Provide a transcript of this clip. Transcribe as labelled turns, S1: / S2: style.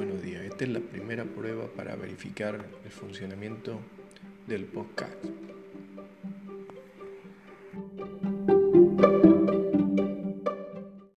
S1: Buenos días, esta es la primera prueba para verificar el funcionamiento del podcast.